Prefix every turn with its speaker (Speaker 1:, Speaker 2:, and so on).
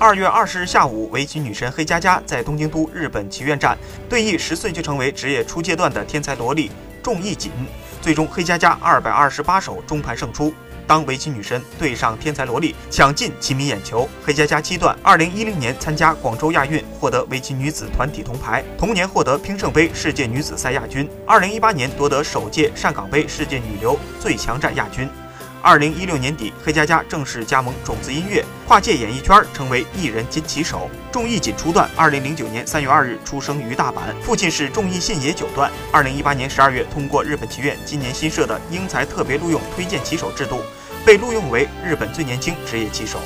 Speaker 1: 二月二十日下午，围棋女神黑佳佳在东京都日本棋院站对弈十岁就成为职业初阶段的天才萝莉仲义锦，最终黑佳佳二百二十八手中盘胜出。当围棋女神对上天才萝莉，抢尽棋迷眼球。黑佳佳七段，二零一零年参加广州亚运，获得围棋女子团体铜牌，同年获得乒圣杯世界女子赛亚军。二零一八年夺得首届上港杯世界女流最强战亚军。二零一六年底，黑佳佳正式加盟种子音乐，跨界演艺圈，成为艺人兼棋手。仲义锦初段，二零零九年三月二日出生于大阪，父亲是仲义信野九段。二零一八年十二月，通过日本棋院今年新设的英才特别录用推荐棋手制度，被录用为日本最年轻职业棋手。